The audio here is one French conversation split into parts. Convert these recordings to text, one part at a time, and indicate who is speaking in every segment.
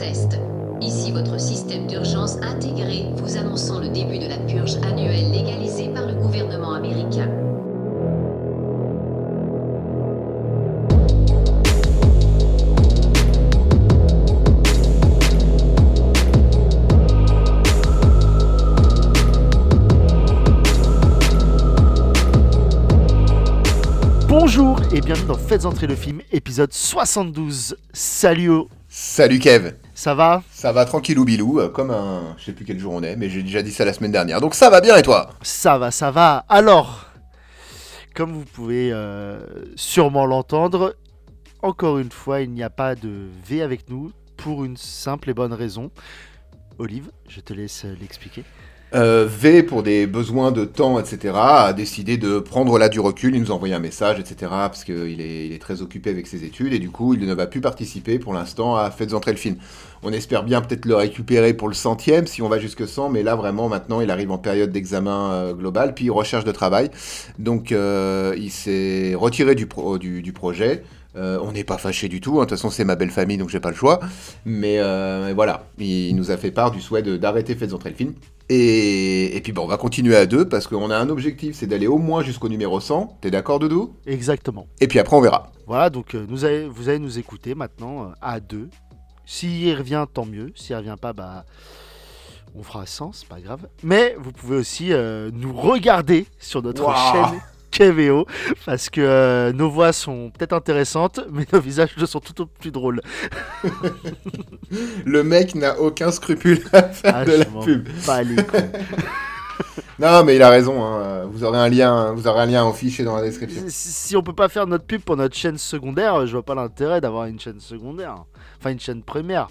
Speaker 1: test. Ici votre système d'urgence intégré vous annonçant le début de la purge annuelle légalisée par le gouvernement américain.
Speaker 2: Bonjour et bienvenue dans Faites entrer le film, épisode 72. Salut,
Speaker 3: Salut Kev
Speaker 2: ça va
Speaker 3: Ça va tranquillou bilou, euh, comme un... Je sais plus quel jour on est, mais j'ai déjà dit ça la semaine dernière. Donc ça va bien et toi?
Speaker 2: Ça va, ça va. Alors, comme vous pouvez euh, sûrement l'entendre, encore une fois, il n'y a pas de V avec nous pour une simple et bonne raison. Olive, je te laisse euh, l'expliquer.
Speaker 3: Euh, V, pour des besoins de temps, etc., a décidé de prendre là du recul, il nous a envoyé un message, etc., parce qu'il est, il est très occupé avec ses études, et du coup, il ne va plus participer pour l'instant à Faites entrer le film. On espère bien peut-être le récupérer pour le centième, si on va jusque 100, mais là, vraiment, maintenant, il arrive en période d'examen euh, global, puis recherche de travail. Donc, euh, il s'est retiré du, pro- du, du projet. Euh, on n'est pas fâché du tout, hein. de toute façon c'est ma belle famille donc j'ai pas le choix. Mais euh, voilà, il nous a fait part du souhait de- d'arrêter Faites entrer le film. Et, et puis bon, on va continuer à deux parce qu'on a un objectif, c'est d'aller au moins jusqu'au numéro 100. T'es d'accord Doudou?
Speaker 2: Exactement.
Speaker 3: Et puis après on verra.
Speaker 2: Voilà, donc euh, nous vous allez nous écouter maintenant à deux. S'il revient, tant mieux. S'il revient pas, bah, on fera 100, c'est pas grave. Mais vous pouvez aussi nous regarder sur notre chaîne KVO parce que euh, nos voix sont peut-être intéressantes, mais nos visages sont tout autre plus drôles.
Speaker 3: Le mec n'a aucun scrupule à faire
Speaker 2: Ah,
Speaker 3: de la pub.
Speaker 2: les.
Speaker 3: Non mais il a raison, hein. vous aurez un lien, vous aurez un lien affiché dans la description.
Speaker 2: si, si on peut pas faire notre pub pour notre chaîne secondaire, je vois pas l'intérêt d'avoir une chaîne secondaire. Enfin, une chaîne première.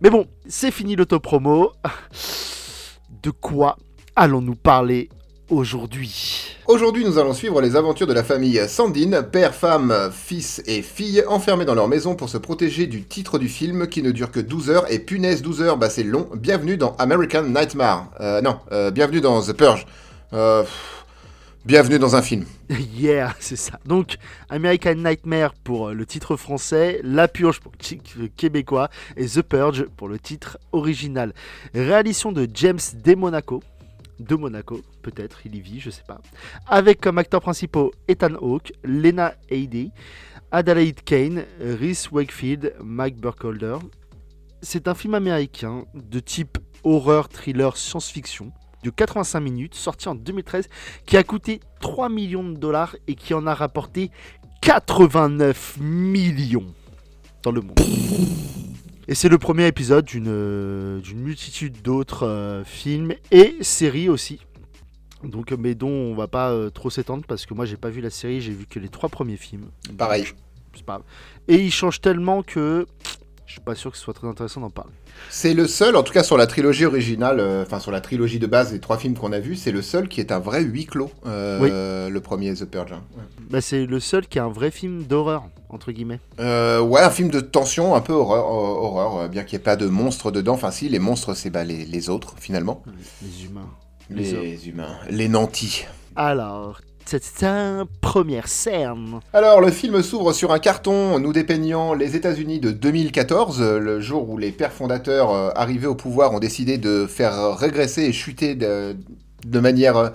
Speaker 2: Mais bon, c'est fini l'autopromo. De quoi allons-nous parler aujourd'hui
Speaker 3: Aujourd'hui, nous allons suivre les aventures de la famille Sandine, père, femme, fils et fille, enfermés dans leur maison pour se protéger du titre du film qui ne dure que 12 heures. Et punaise, 12 heures, bah c'est long. Bienvenue dans American Nightmare. Euh, non, euh, bienvenue dans The Purge. Euh, pff, bienvenue dans un film.
Speaker 2: Yeah, c'est ça. Donc, American Nightmare pour le titre français, La Purge pour le titre québécois et The Purge pour le titre original. Réalisation de James De Monaco. De Monaco, peut-être, il y vit, je sais pas. Avec comme acteurs principaux Ethan Hawke, Lena Headey, Adelaide Kane, Reese Wakefield, Mike Burkholder. C'est un film américain de type horreur, thriller, science-fiction de 85 minutes, sorti en 2013, qui a coûté 3 millions de dollars et qui en a rapporté 89 millions dans le monde. Et c'est le premier épisode d'une euh, multitude d'autres euh, films et séries aussi. Donc, mais dont on va pas euh, trop s'étendre parce que moi j'ai pas vu la série, j'ai vu que les trois premiers films.
Speaker 3: Pareil.
Speaker 2: C'est pas grave. Et ils changent tellement que je suis pas sûr que ce soit très intéressant d'en parler.
Speaker 3: C'est le seul, en tout cas sur la trilogie originale, euh, enfin sur la trilogie de base des trois films qu'on a vus, c'est le seul qui est un vrai huis clos. euh, Le premier The Purge. hein. Ouais.
Speaker 2: Bah, c'est le seul qui est un vrai film d'horreur entre guillemets.
Speaker 3: Euh, ouais, un film de tension, un peu horreur, euh, horreur bien qu'il n'y ait pas de monstres dedans. Enfin, si, les monstres, c'est bah, les, les autres, finalement.
Speaker 2: Les humains.
Speaker 3: Les,
Speaker 2: Les
Speaker 3: humains. Les nantis.
Speaker 2: Alors, c'est un première scène.
Speaker 3: Alors, le film s'ouvre sur un carton nous dépeignant les États-Unis de 2014, euh, le jour où les pères fondateurs euh, arrivés au pouvoir ont décidé de faire régresser et chuter de, manière euh,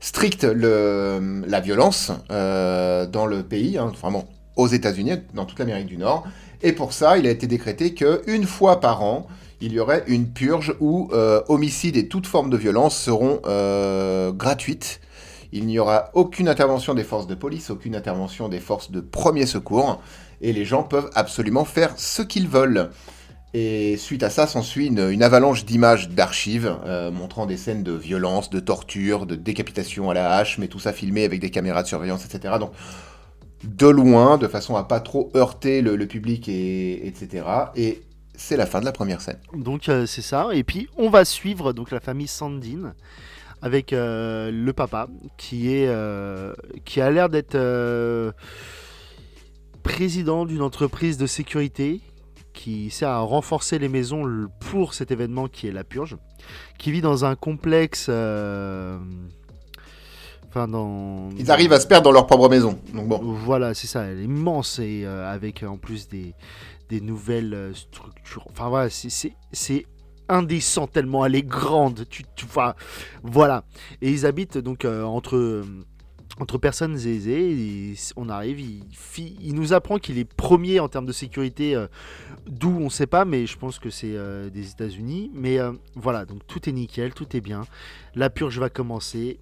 Speaker 3: stricte la violence euh, dans le pays, hein, vraiment aux États-Unis, dans toute l'Amérique du Nord. Et pour ça, il a été décrété qu'une fois par an, il y aurait une purge où euh, homicide et toute forme de violence seront gratuites. Il n'y aura aucune intervention des forces de police, aucune intervention des forces de premier secours, et les gens peuvent absolument faire ce qu'ils veulent. Et suite à ça, s'ensuit une, avalanche d'images d'archives euh, montrant des scènes de violence, de torture, de décapitation à la hache, mais tout ça filmé avec des caméras de surveillance, etc. Donc, de loin, de façon à pas trop heurter le, public, et, etc. Et c'est la fin de la première scène.
Speaker 2: Donc euh, c'est ça. Et puis on va suivre donc la famille Sandine avec euh, le papa qui est euh, qui a l'air d'être euh, président d'une entreprise de sécurité qui sert à renforcer les maisons pour cet événement qui est la purge, qui vit dans un complexe, Enfin, dans...
Speaker 3: Ils arrivent à se perdre dans leur propre maison. Donc bon.
Speaker 2: Voilà, c'est ça, elle est immense et avec en plus des, des nouvelles structures. Enfin voilà, c'est indécent tellement elle est grande. Tu, tu- voilà. Et ils habitent donc euh, entre, euh, entre personnes aisées. on arrive, il, il nous apprend qu'il est premier en termes de sécurité. euh, D'où on sait pas, mais je pense que c'est des États-Unis. Mais voilà, donc tout est nickel, tout est bien. La purge va commencer.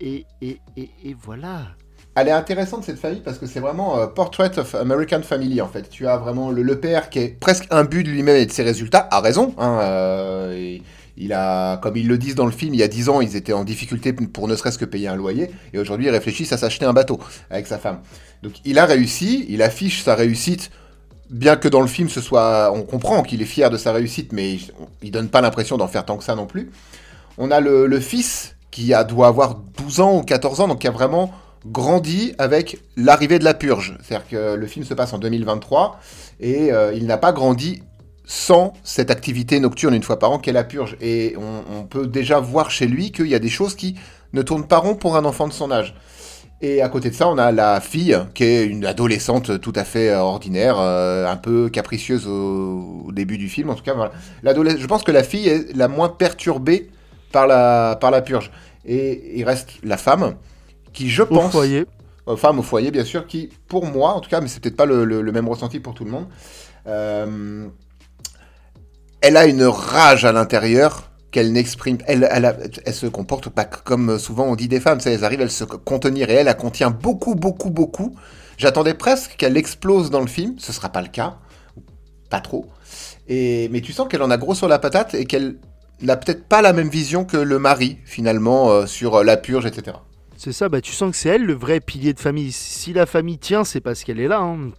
Speaker 2: Et, et, et, et voilà.
Speaker 3: Elle est intéressante cette famille parce que c'est vraiment euh, Portrait of American Family en fait. Tu as vraiment le, père qui est presque imbu de lui-même et de ses résultats, a raison. Hein, euh, il a, comme ils le disent dans le film, il y a 10 ans, ils étaient en difficulté pour ne serait-ce que payer un loyer et aujourd'hui ils réfléchissent à s'acheter un bateau avec sa femme. Donc il a réussi, il affiche sa réussite. Bien que dans le film, ce soit, on comprend qu'il est fier de sa réussite, mais il, donne pas l'impression d'en faire tant que ça non plus. On a le, le fils qui a, doit avoir 12 ans ou 14 ans, donc qui a vraiment grandi avec l'arrivée de la purge. C'est-à-dire que le film se passe en 2023 et euh, il n'a pas grandi sans cette activité nocturne une fois par an qu'est la purge. Et on, peut déjà voir chez lui qu'il y a des choses qui ne tournent pas rond pour un enfant de son âge. Et à côté de ça, on a la fille, qui est une adolescente tout à fait euh, ordinaire, euh, un peu capricieuse au, début du film. En tout cas, voilà. Je pense que la fille est la moins perturbée par la, par la purge. Et il reste la femme, qui, je
Speaker 2: Au
Speaker 3: pense,
Speaker 2: foyer.
Speaker 3: euh, femme au foyer, bien sûr, qui, pour moi, en tout cas, mais c'est peut-être pas le, le- le même ressenti pour tout le monde, euh, elle a une rage à l'intérieur qu'elle n'exprime. Elle, elle, a- elle se comporte pas comme souvent on dit des femmes. sais, Elles arrivent à se contenir et elle, elle contient beaucoup, beaucoup, beaucoup. J'attendais presque qu'elle explose dans le film. Ce sera pas le cas, pas trop. Et, mais tu sens qu'elle en a gros sur la patate et qu'elle n'a peut-être pas la même vision que le mari finalement euh, sur la purge, etc.
Speaker 2: C'est ça, bah, tu sens que c'est elle le vrai pilier de famille. Si la famille tient, c'est parce qu'elle est là. hein.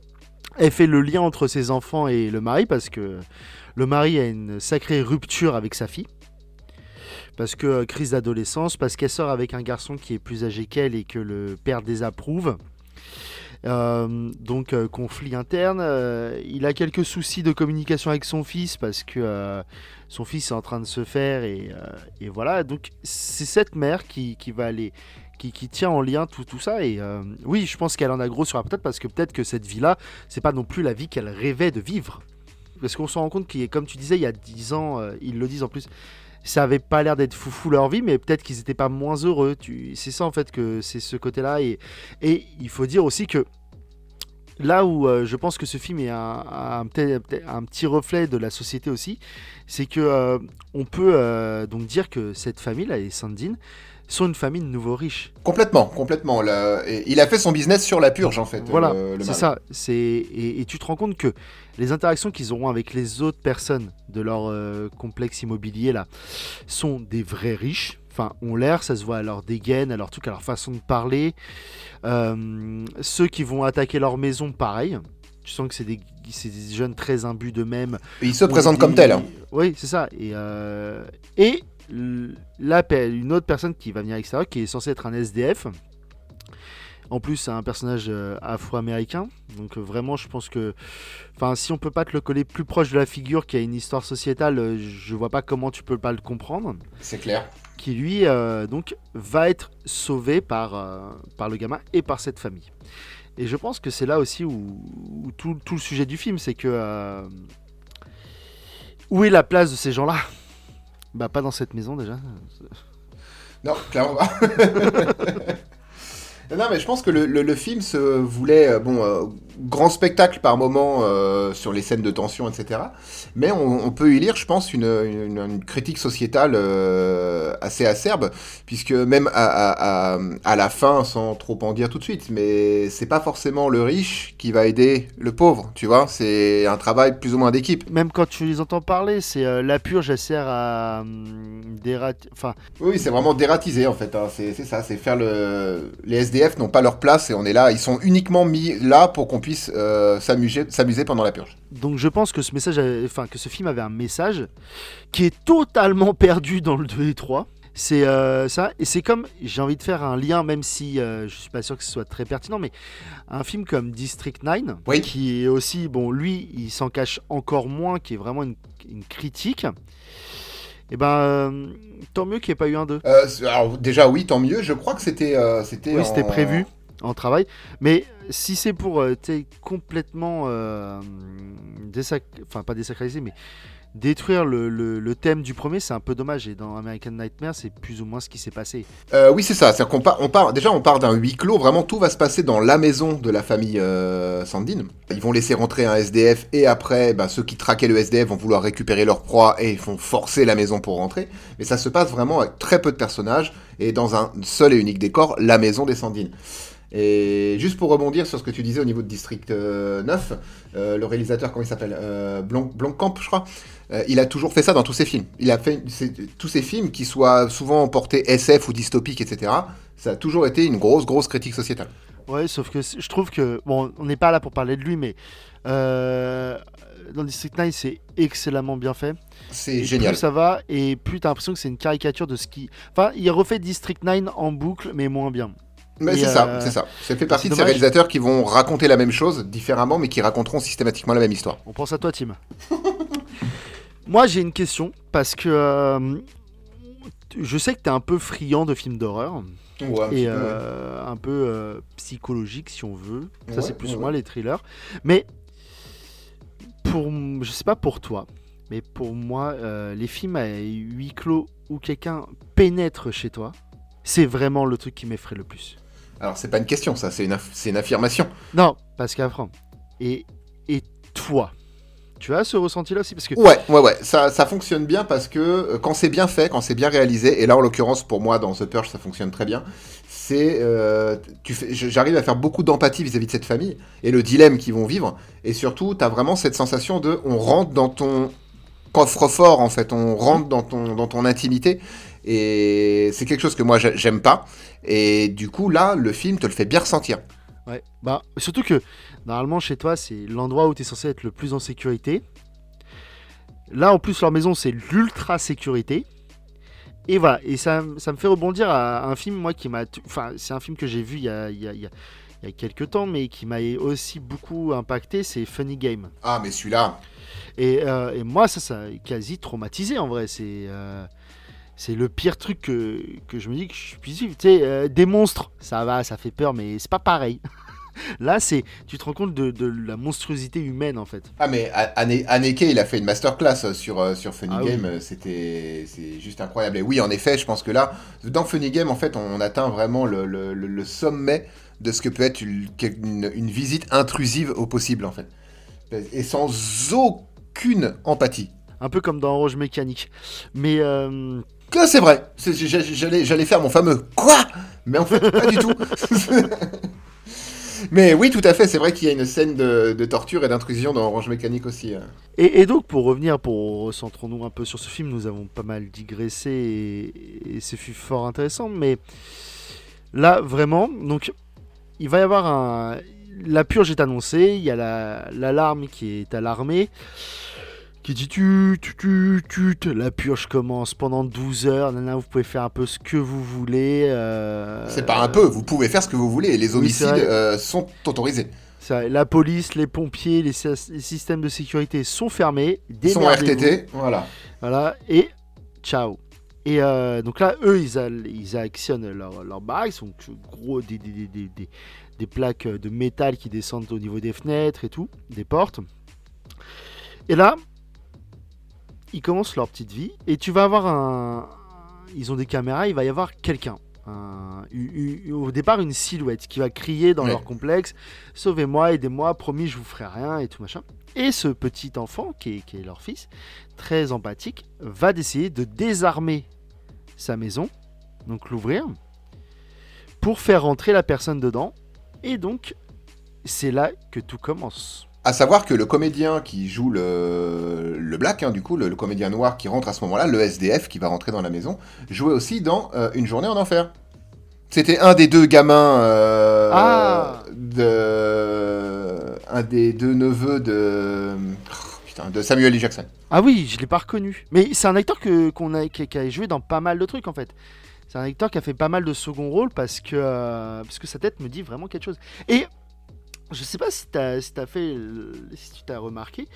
Speaker 2: Elle fait le lien entre ses enfants et le mari parce que le mari a une sacrée rupture avec sa fille. Parce que euh, crise d'adolescence, parce qu'elle sort avec un garçon qui est plus âgé qu'elle et que le père désapprouve. Euh, donc euh, conflit interne. Il a quelques soucis de communication avec son fils parce que son fils est en train de se faire et, voilà. Donc c'est cette mère qui va aller, qui, tient en lien tout, tout ça. Et euh, oui, je pense qu'elle en a gros sur la patate parce que peut-être que cette vie-là, c'est pas non plus la vie qu'elle rêvait de vivre. Parce qu'on se rend compte qu'il comme tu disais, il y a 10 ans, euh, ils le disent en plus, ça avait pas l'air d'être foufou leur vie, mais peut-être qu'ils étaient pas moins heureux. Tu... C'est ça en fait que c'est ce côté-là. Et, et il faut dire aussi que là où euh, je pense que ce film est un, un, un petit reflet de la société aussi, c'est que on peut donc dire que cette famille là, les Sandine, sont une famille de nouveaux riches.
Speaker 3: Complètement, complètement. Il a fait son business sur la purge, en fait.
Speaker 2: Voilà, c'est ça. C'est et, et tu te rends compte que les interactions qu'ils auront avec les autres personnes de leur euh, complexe immobilier là sont des vrais riches. Enfin, ont l'air, ça se voit à leur dégaine, à leur truc, à leur façon de parler. Euh, ceux qui vont attaquer leur maison, pareil. Tu sens que c'est des, des jeunes très imbus d'eux-mêmes.
Speaker 3: Et il se
Speaker 2: Ou
Speaker 3: présente
Speaker 2: des-
Speaker 3: comme tel. hein.
Speaker 2: Oui, c'est ça. Et, euh, et l- la, pe- une autre personne qui va venir avec ça, qui est censée être un SDF. En plus, c'est un personnage euh, afro-américain. Donc euh, vraiment, je pense que... Enfin, si on peut pas te le coller plus proche de la figure qui a une histoire sociétale, euh, je vois pas comment tu peux pas le comprendre.
Speaker 3: C'est clair.
Speaker 2: Qui lui, euh, donc, va être sauvé par, euh, par le gamin et par cette famille. Et je pense que c'est là aussi où, où tout, tout le sujet du film, c'est que... euh, où est la place de ces gens-là? Bah pas dans cette maison déjà.
Speaker 3: Non, clairement pas. non, mais je pense que le, le- film se voulait, euh, bon, euh, grand spectacle par moment euh, sur les scènes de tension, etc. Mais on, on peut y lire, je pense, une, une- une critique sociétale euh, assez acerbe, puisque même à, à- à- à la fin, sans trop en dire tout de suite, mais c'est pas forcément le riche qui va aider le pauvre, tu vois. C'est un travail plus ou moins d'équipe.
Speaker 2: Même quand tu les entends parler, c'est euh, la purge, elle sert à hum. Enfin,
Speaker 3: Oui, c'est vraiment dératisé en fait. hein. C'est ça, c'est faire le. Les SDF n'ont pas leur place et on est là. Ils sont uniquement mis là pour qu'on puisse euh, s'amuser s'amuser pendant la purge.
Speaker 2: donc je pense que ce message, avait- enfin que ce film avait un message qui est totalement perdu dans le 2 et 3. C'est euh, ça, et c'est comme, j'ai envie de faire un lien, même si euh, je suis pas sûr que ce soit très pertinent, mais un film comme District 9,
Speaker 3: Oui.
Speaker 2: qui est aussi, bon, lui, il s'en cache encore moins, qui est vraiment une, une critique. Et ben, euh, tant mieux qu'il n'y ait pas eu un 2.
Speaker 3: Euh, c'est- alors, déjà, oui, tant mieux. Je crois que c'était. c'était
Speaker 2: Oui,
Speaker 3: en-
Speaker 2: c'était prévu en travail. Mais si c'est pour euh, complètement euh, désac- enfin pas désacraliser, mais détruire le, thème du premier, c'est un peu dommage. Et dans American Nightmare, c'est plus ou moins ce qui s'est passé.
Speaker 3: Euh, oui, c'est ça. C'est on part, déjà, on part d'un huis clos. Vraiment, tout va se passer dans la maison de la famille euh, Sandine. Ils vont laisser rentrer un SDF et après, ben, ceux qui traquaient le SDF vont vouloir récupérer leur proie et ils vont forcer la maison pour rentrer. Mais ça se passe vraiment avec très peu de personnages et dans un seul et unique décor, la maison des Sandines. Et juste pour rebondir sur ce que tu disais au niveau de District euh, 9, euh, le réalisateur, comment il s'appelle euh, Blanc, Blancamp, je crois. Euh, il a toujours fait ça dans tous ses films. Il a fait tous ses films qui soient souvent portés SF ou dystopiques, etc. Ça a toujours été une grosse, grosse critique sociétale.
Speaker 2: Ouais, sauf que je trouve que. Bon, on n'est pas là pour parler de lui, mais. euh, dans District 9, c'est excellemment bien fait.
Speaker 3: C'est génial.
Speaker 2: Plus ça va, et plus t'as l'impression que c'est une caricature de ce qui. Enfin, il refait District 9 en boucle, mais moins bien.
Speaker 3: Mais c'est ça,
Speaker 2: euh,
Speaker 3: c'est ça. Ça fait partie de ces réalisateurs qui vont raconter la même chose différemment, mais qui raconteront systématiquement la même histoire.
Speaker 2: On pense à toi, Tim. Moi, j'ai une question, parce que. euh, je sais que t'es un peu friand de films d'horreur. et euh, un peu euh, psychologique si on veut. Ça
Speaker 3: Ouais,
Speaker 2: c'est plus
Speaker 3: ouais,
Speaker 2: moi les thrillers. Mais pour je sais pas pour toi, mais pour moi euh, les films à huis clos où quelqu'un pénètre chez toi, c'est vraiment le truc qui m'effraie le plus.
Speaker 3: Alors, c'est pas une question, ça, c'est une, aff- une affirmation.
Speaker 2: Non, parce qu'après et et toi, tu as ce ressenti là aussi parce que
Speaker 3: Ouais, ouais, ouais, ça, ça fonctionne bien parce que euh, quand c'est bien fait, quand c'est bien réalisé, et là en l'occurrence pour moi dans The Purge ça fonctionne très bien, c'est euh, tu j'arrive à faire beaucoup d'empathie vis-à-vis de cette famille et le dilemme qu'ils vont vivre, et surtout t'as vraiment cette sensation de on rentre dans ton coffre-fort en fait, on rentre dans ton dans ton intimité et c'est quelque chose que moi j'ai- j'aime pas et du coup là le film te le fait bien ressentir.
Speaker 2: Ouais, bah surtout que normalement chez toi c'est l'endroit où tu es censé être le plus en sécurité. Là en plus leur maison c'est l'ultra sécurité. Et voilà, et ça, ça me fait rebondir à un film moi qui m'a... Enfin c'est un film que j'ai vu il y a, il y, a, il y a- il y a quelques temps mais qui m'a aussi beaucoup impacté, c'est Funny Game.
Speaker 3: Ah mais celui-là,
Speaker 2: Et, euh, et moi ça ça m'a quasi traumatisé en vrai, c'est... euh, c'est le pire truc que, que je me dis que je puisse vivre. Tu sais, euh, des monstres, ça va, ça fait peur, mais c'est pas pareil. Là, c'est, tu te rends compte de, de la monstruosité humaine en fait.
Speaker 3: Ah mais Haneke il a fait une masterclass sur, euh, sur Funny
Speaker 2: Ah.
Speaker 3: Game, euh, c'était c'est juste incroyable. Et oui en effet je pense que là, dans Funny Game en fait on atteint vraiment le, le- le- le sommet de ce que peut être une, une- une visite intrusive au possible en fait. Et sans aucune empathie.
Speaker 2: Un peu comme dans Orange Mécanique. Mais euh,
Speaker 3: Que c'est vrai, j'allais j'allais faire mon fameux quoi Mais en fait pas du tout. Mais oui, tout à fait, c'est vrai qu'il y a une scène de, torture et d'intrusion dans Orange Mécanique aussi. hein.
Speaker 2: et, donc pour revenir, pour recentrons-nous un peu sur ce film, nous avons pas mal digressé et, et ce fut fort intéressant. Mais là vraiment, donc il va y avoir un, la purge est annoncée, il y a la- l'alarme qui est alarmée. Qui dit tu, tu, tu, tu, la purge commence pendant 12 heures, nanana, vous pouvez faire un peu ce que vous voulez. euh,
Speaker 3: C'est pas un peu, vous pouvez faire ce que vous voulez, et les homicides euh, sont autorisés.
Speaker 2: La police, les pompiers, les, sy- les systèmes de sécurité sont fermés.
Speaker 3: Ils sont. RTT, voilà.
Speaker 2: Voilà, et ciao. Et euh, donc là, eux, ils, ils actionnent leur, leur donc gros des, des- des- des plaques de métal qui descendent au niveau des fenêtres et tout, des portes. Et là, ils commencent leur petite vie, et tu vas avoir un... Ils ont des caméras, il va y avoir quelqu'un. Un- au départ, une silhouette qui va crier dans
Speaker 3: Ouais.
Speaker 2: leur complexe Sauvez-moi, aidez-moi, promis, je vous ferai rien, et tout machin. Et ce petit enfant, qui est, qui est leur fils, très empathique, va décider de désarmer sa maison, donc l'ouvrir, pour faire rentrer la personne dedans. Et donc, c'est là que tout commence.
Speaker 3: À savoir que le comédien qui joue le, le black, hein, du coup, le, le comédien noir qui rentre à ce moment-là, le SDF qui va rentrer dans la maison, jouait aussi dans euh, Une journée en enfer. C'était un des deux gamins euh,
Speaker 2: Ah.
Speaker 3: de. Un des deux neveux de. oh, putain, de Samuel L. Jackson.
Speaker 2: Ah oui, je l'ai pas reconnu. Mais c'est un acteur que, qu'on a, qui, qui a joué dans pas mal de trucs en fait. C'est un acteur qui a fait pas mal de second rôle parce que, euh, parce que sa tête me dit vraiment quelque chose. Et je sais pas si, as, si, as fait, si tu t'as remarqué,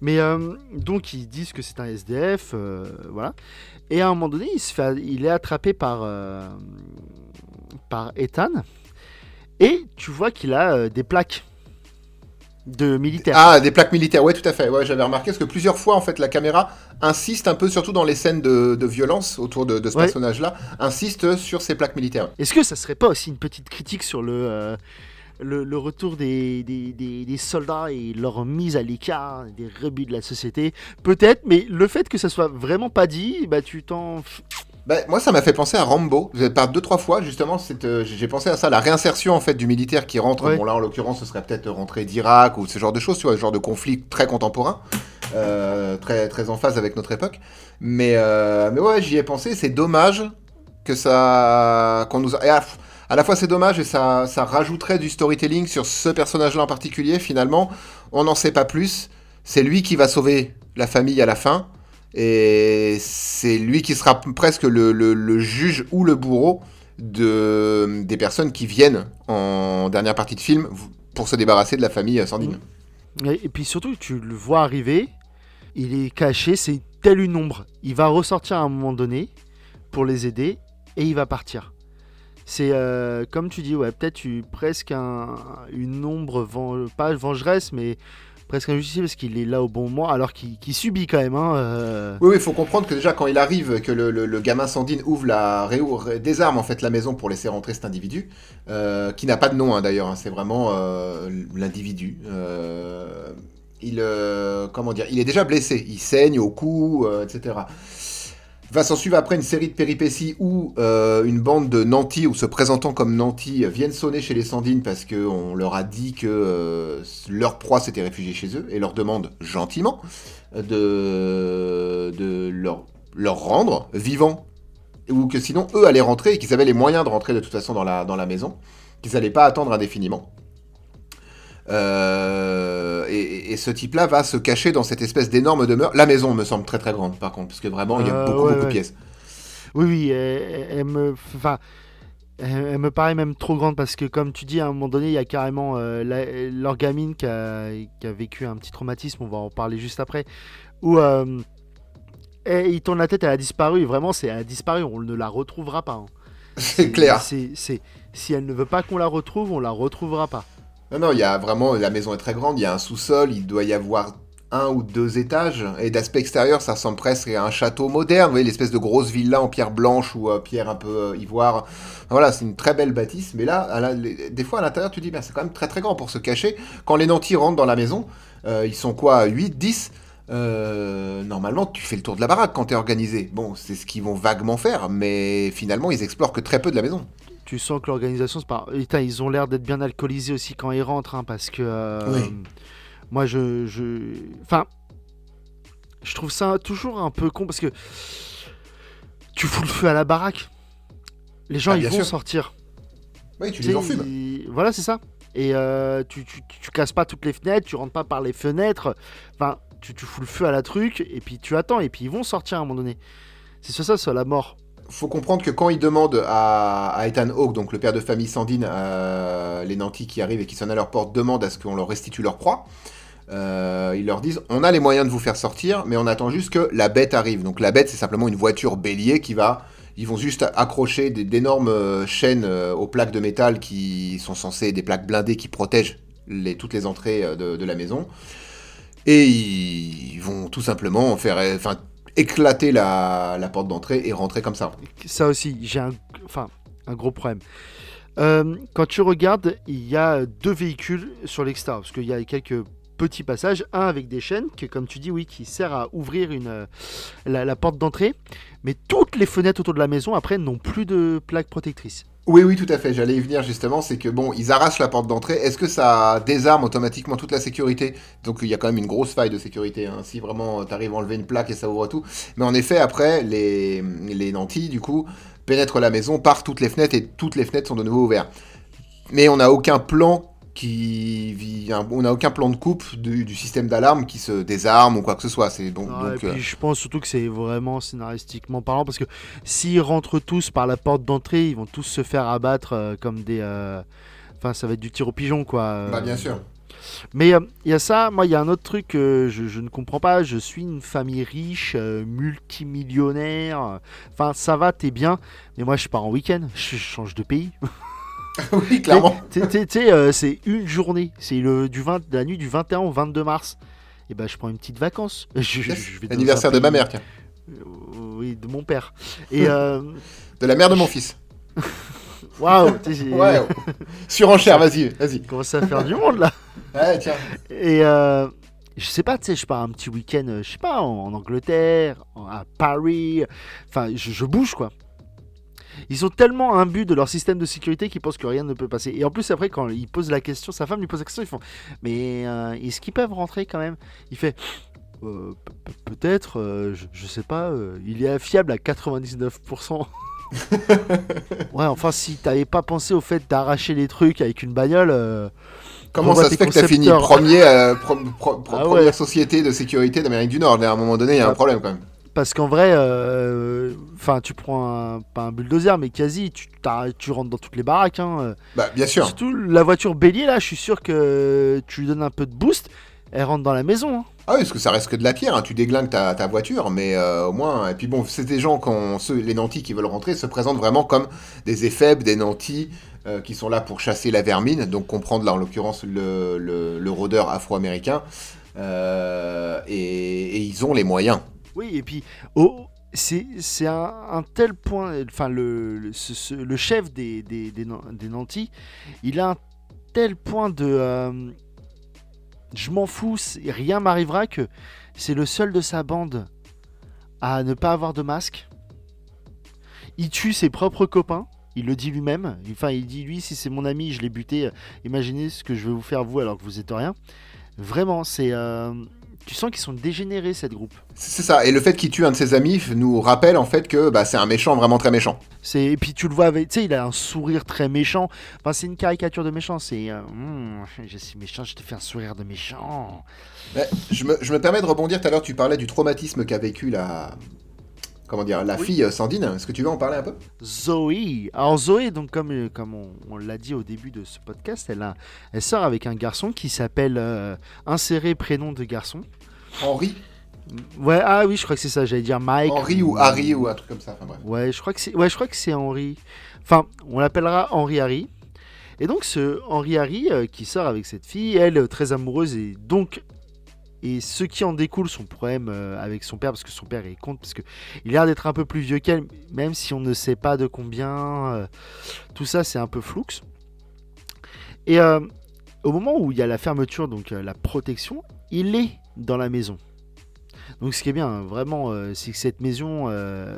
Speaker 2: mais euh, donc ils disent que c'est un SDF, euh, voilà. Et à un moment donné, il, se fait, il est attrapé par, euh, par Ethan, et tu vois qu'il a des plaques de militaires.
Speaker 3: Ah, des plaques militaires, ouais, tout à fait. Ouais, j'avais remarqué parce que plusieurs fois, en fait, la caméra insiste un peu, surtout dans les scènes de, de violence autour de, de ce personnage-là, insiste sur ces plaques militaires.
Speaker 2: Est-ce que ça serait pas aussi une petite critique sur le le, retour des, des, soldats et leur mise à l'écart des rebuts de la société. Peut-être, mais le fait que ça soit vraiment pas dit, bah tu t'en.
Speaker 3: Bah, moi, ça m'a fait penser à Rambo. Par deux trois fois, justement, euh, j'ai pensé à ça, la réinsertion en fait du militaire qui rentre. Bon là, en l'occurrence, ce serait peut-être rentré d'Irak ou ce genre de choses, tu vois, ce genre de conflit très contemporain, euh, très très en phase avec notre époque. Mais euh, mais ouais, j'y ai pensé. C'est dommage que ça qu'on nous a à la fois c'est dommage et ça, rajouterait du storytelling sur ce personnage-là en particulier. Finalement, on n'en sait pas plus. C'est lui qui va sauver la famille à la fin. Et c'est lui qui sera presque le, juge ou le bourreau de, des personnes qui viennent en dernière partie de film pour se débarrasser de la famille Sandine.
Speaker 2: Et, puis surtout, tu le vois arriver, il est caché, c'est tel une ombre. Il va ressortir à un moment donné pour les aider et il va partir. C'est euh, comme tu dis, ouais, peut-être presque une ombre, pas vengeresse, mais presque injustice parce qu'il est là au bon moment, alors qu'il subit quand même. Hein, euh.
Speaker 3: Oui, il faut comprendre que déjà quand il arrive, que le, gamin Sandine ouvre la désarme en fait la maison pour laisser rentrer cet individu, euh, qui n'a pas de nom hein, d'ailleurs, hein, c'est vraiment l'individu. il, comment il est déjà blessé, il saigne au cou, etc. Va s'en suivre après une série de péripéties où euh, une bande de nantis, ou se présentant comme nantis, viennent sonner chez les Sandines parce qu'on leur a dit que euh, leur proie s'était réfugiée chez eux et leur demande gentiment de, leur, rendre vivants ou que sinon eux allaient rentrer et qu'ils avaient les moyens de rentrer de toute façon dans la maison, qu'ils n'allaient pas attendre indéfiniment. Euh, et, ce type-là va se cacher dans cette espèce d'énorme demeure. La maison me semble très très grande par contre, parce que vraiment il y a euh, beaucoup beaucoup de pièces.
Speaker 2: Oui, oui, elle, me, enfin, elle, me paraît même trop grande parce que comme tu dis, à un moment donné, il y a carrément euh, leur gamine qui a, qui a, vécu un petit traumatisme. On va en parler juste après. Où il tourne la tête, elle a disparu. vraiment, c'est elle a disparu. On ne la retrouvera pas. Hein.
Speaker 3: C'est clair.
Speaker 2: C'est si elle ne veut pas qu'on la retrouve, on la retrouvera pas.
Speaker 3: Non, non, il y a vraiment, la maison est très grande, il y a un sous-sol, il doit y avoir un ou deux étages, et d'aspect extérieur, ça ressemble presque à un château moderne, vous voyez, l'espèce de grosse villa en pierre blanche ou euh, pierre un peu euh, ivoire. Voilà, c'est une très belle bâtisse, mais là, des fois à l'intérieur, tu dis, c'est quand même très très grand pour se cacher. Quand les nantis rentrent dans la maison, euh, ils sont quoi, 8, 10 normalement, tu fais le tour de la baraque quand t'es organisé. Bon, c'est ce qu'ils vont vaguement faire, mais finalement, ils explorent que très peu de la maison
Speaker 2: tu sens que l'organisation, pas. ils ont l'air d'être bien alcoolisés aussi quand ils rentrent, hein, parce que. Euh, moi, je, je. Enfin. Je trouve ça toujours un peu con parce que. Tu fous le feu à la baraque. Les gens, ah, ils vont sortir.
Speaker 3: Oui, tu les enfumes.
Speaker 2: Voilà, c'est ça. Et euh, tu, tu, tu, casses pas toutes les fenêtres, tu rentres pas par les fenêtres. Enfin, tu, tu fous le feu à la truc, et puis tu attends, et puis ils vont sortir à un moment donné. C'est ça, ça, la mort
Speaker 3: faut comprendre que quand il demande à, Ethan Hawke, donc le père de famille Sandine, euh, les nantis qui arrivent et qui sonnent à leur porte, demandent à ce qu'on leur restitue leur proie. Euh, ils leur disent on a les moyens de vous faire sortir, mais on attend juste que la bête arrive. Donc la bête, c'est simplement une voiture bélier qui va. Ils vont juste accrocher d'énormes euh, chaînes aux plaques de métal qui sont censées des plaques blindées qui protègent toutes les entrées de, la maison. Et ils vont tout simplement faire, éclater la, porte d'entrée et rentrer comme ça.
Speaker 2: Ça aussi, j'ai un, enfin, un gros problème. Euh, quand tu regardes, il y a deux véhicules sur l'extérieur, parce qu'il y a quelques petits passages, un avec des chaînes, qui comme tu dis, oui, qui sert à ouvrir euh, la porte d'entrée, mais toutes les fenêtres autour de la maison, après, n'ont plus de plaques protectrices.
Speaker 3: Oui, oui, tout à fait. J'allais y venir justement. C'est que bon, ils arrachent la porte d'entrée. Est-ce que ça désarme automatiquement toute la sécurité? Donc il y a quand même une grosse faille de sécurité. Hein. Si vraiment tu arrives à enlever une plaque et ça ouvre tout. Mais en effet, après, les, les nantis, du coup, pénètrent la maison par toutes les fenêtres et toutes les fenêtres sont de nouveau ouvertes. Mais on n'a aucun plan qui vit, on n'a aucun plan de coupe du, système d'alarme qui se désarme ou quoi que ce soit. C'est donc,
Speaker 2: euh, je pense surtout que c'est vraiment scénaristiquement parlant parce que s'ils rentrent tous par la porte d'entrée, ils vont tous se faire abattre euh, comme des. Euh, Enfin, ça va être du tir au pigeon, quoi.
Speaker 3: Bah, bien sûr.
Speaker 2: Mais il y a ça, moi, il y a un autre truc que je, je ne comprends pas. Je suis une famille riche, multimillionnaire. Enfin, ça va, t'es bien. Mais moi, je pars en week-end. Je change de pays.
Speaker 3: oui, clairement.
Speaker 2: Tu sais, euh, c'est une journée. C'est le du 20, la nuit du 21 au 22 mars. Et ben, je prends une petite vacance. Je, je- je vais
Speaker 3: L'anniversaire de ma mère, tiens.
Speaker 2: Euh, Oui, de mon père. Et euh,
Speaker 3: De la mère de mon fils.
Speaker 2: waouh,
Speaker 3: Ouais. oh. Surenchère, vas-y, vas-y.
Speaker 2: commence à faire du monde là.
Speaker 3: Ouais, tiens.
Speaker 2: Et euh, je sais pas, tu sais, je pars un petit week-end, je sais pas, en, en Angleterre, en- à Paris. Enfin, je, je bouge quoi. Ils sont tellement imbus de leur système de sécurité qu'ils pensent que rien ne peut passer. Et en plus, après, quand il pose la question, sa femme lui pose la question, ils font Mais euh, est-ce qu'ils peuvent rentrer quand même? Il fait Euh, pe- pe- Peut-être, euh, je, je sais pas, il est fiable à 99%. ouais, enfin, si t'avais pas pensé au fait d'arracher les trucs avec une bagnole.
Speaker 3: Comment ça se fait que t'as fini premier, pro- pro- pro-
Speaker 2: Ah
Speaker 3: première société de sécurité d'Amérique du Nord À un moment donné, il y a un
Speaker 2: Ah.
Speaker 3: problème quand même.
Speaker 2: Parce qu'en vrai, euh, enfin, tu prends un, pas un bulldozer, mais quasi, tu, rentres dans toutes les baraques. Hein. euh.
Speaker 3: Bah, bien sûr.
Speaker 2: Surtout la voiture bélier, là, je suis sûr que tu lui donnes un peu de boost, elle rentre dans la maison. hein.
Speaker 3: Ah oui, parce que ça reste que de la pierre, hein. tu déglingues ta, ta voiture, mais euh, au moins. Et puis bon, c'est des gens, quand ceux, les nantis qui veulent rentrer, se présentent vraiment comme des éphèbes, des nantis euh, qui sont là pour chasser la vermine, donc comprendre là en l'occurrence le, le, le rôdeur afro-américain. Euh, et, et ils ont les moyens.
Speaker 2: Oui, et puis, oh, c'est un, tel point, enfin, le, chef des, des, des, Nan- des nantis, il a un tel point de. euh, je m'en fous, rien m'arrivera que c'est le seul de sa bande à ne pas avoir de masque. Il tue ses propres copains. Il le dit lui-même. Enfin, il dit lui, si c'est mon ami, je l'ai buté. euh, Imaginez ce que je vais vous faire vous alors que vous êtes rien. Vraiment, c'est. euh, tu sens qu'ils sont dégénérés cette groupe.
Speaker 3: C'est ça. Et le fait qu'il tue un de ses amis nous rappelle en fait que bah, c'est un méchant vraiment très méchant.
Speaker 2: C'est et puis tu le vois avec, tu sais, il a un sourire très méchant. Enfin, c'est une caricature de méchant. C'est, euh, Hum, je suis méchant, je te fais un sourire de méchant.
Speaker 3: Mais je, me, je me permets de rebondir. Tout à l'heure, tu parlais du traumatisme qu'a vécu la. Comment dire La
Speaker 2: Oui.
Speaker 3: fille euh, Sandine. Est-ce que tu veux en parler un peu?
Speaker 2: Zoé. Alors Zoé, donc comme euh, comme on, on l'a dit au début de ce podcast, elle a, elle sort avec un garçon qui s'appelle euh, inséré prénom de garçon.
Speaker 3: Henri
Speaker 2: Ouais, ah oui, je crois que c'est ça. J'allais dire Mike.
Speaker 3: Henri ou Harry ou un truc comme ça. Enfin bref.
Speaker 2: Ouais, je crois que c'est ouais, je crois que c'est Henri. Enfin, on l'appellera Henri Harry. Et donc ce Henri Harry euh, qui sort avec cette fille, elle très amoureuse et donc et ce qui en découle son problème euh, avec son père parce que son père est contre parce que il a l'air d'être un peu plus vieux qu'elle même si on ne sait pas de combien euh, tout ça c'est un peu flou. Et euh, au moment où il y a la fermeture donc la protection, il est dans la maison. Donc ce qui est bien hein, vraiment c'est que cette maison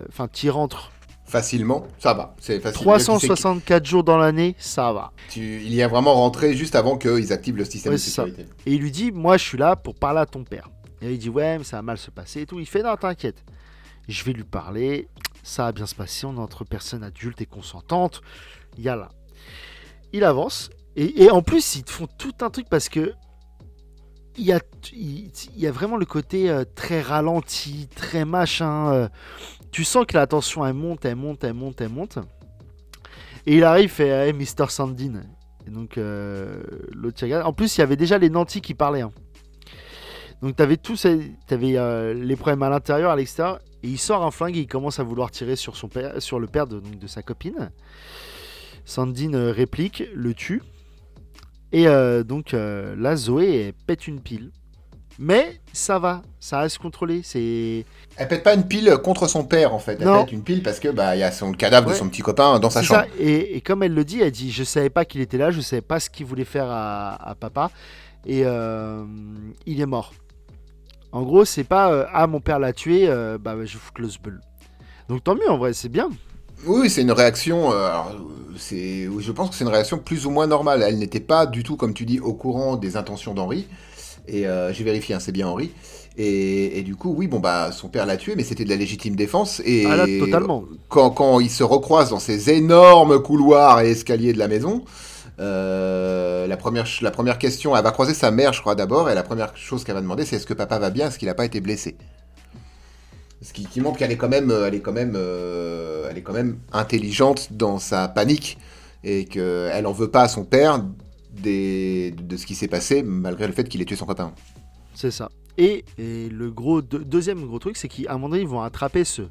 Speaker 2: enfin tu y rentres
Speaker 3: Facilement, ça va. C'est facile. Même si c'est-
Speaker 2: 364 jours dans l'année, ça va.
Speaker 3: tu- il y a vraiment rentré juste avant qu'ils activent le système
Speaker 2: Ouais,
Speaker 3: de
Speaker 2: ça.
Speaker 3: sécurité.
Speaker 2: Et il lui dit Moi, je suis là pour parler à ton père. Et il dit Ouais, mais ça va mal se passer et tout. Il fait Non, t'inquiète. Je vais lui parler. Ça va bien se passer. On est entre personnes adultes et consentantes. Il y a là. Il avance. Et, et en plus, ils te font tout un truc parce que. Il y, a, il y a vraiment le côté euh, très ralenti, très machin. euh, tu sens que la tension elle monte, elle monte, elle monte, elle monte. Et il arrive, fait Hey, Mr. Sandin. Et donc, euh, l'autre regarde. En plus, il y avait déjà les nantis qui parlaient. hein. Donc, t'avais tous ces- euh, les problèmes à l'intérieur, à l'extérieur. Et il sort un flingue et il commence à vouloir tirer sur, son sur le père de, sa copine. Sandine euh, réplique, le tue. Et donc là, Zoé pète une pile. Mais ça va, ça reste contrôlé. C'est
Speaker 3: Elle pète pas une pile contre son père en fait. Elle
Speaker 2: Non.
Speaker 3: pète une pile parce que bah il y a son le cadavre de son petit copain dans sa chambre.
Speaker 2: ça. Et, et comme elle le dit, elle dit Je savais pas qu'il était là, je savais pas ce qu'il voulait faire à, à papa. Et euh, il est mort. En gros, c'est pas euh, Ah, mon père l'a tué, euh, bah je fous le zbeul. Donc tant mieux, en vrai, c'est bien.
Speaker 3: Oui, c'est une réaction. euh, c'est, je pense que c'est une réaction plus ou moins normale. Elle n'était pas du tout, comme tu dis, au courant des intentions d'Henri. Et euh, j'ai vérifié, hein, c'est bien Henri. Et, et du coup, oui, bon bah, son père l'a tué, mais c'était de la légitime défense. Et
Speaker 2: Ah là, totalement.
Speaker 3: quand, quand ils se recroisent dans ces énormes couloirs et escaliers de la maison, euh, la, première, ch- la première question, elle va croiser sa mère, je crois, d'abord, et la première chose qu'elle va demander, c'est est-ce que papa va bien, est-ce qu'il n'a pas été blessé? Ce qui, qui montre qu'elle est quand même, euh, elle est quand même, euh, elle est quand même intelligente dans sa panique et qu'elle en veut pas à son père des, de ce qui s'est passé malgré le fait qu'il ait tué son copain.
Speaker 2: C'est ça. Et, et le gros deux- deuxième gros truc, c'est qu'à un moment donné, ils vont attraper ce,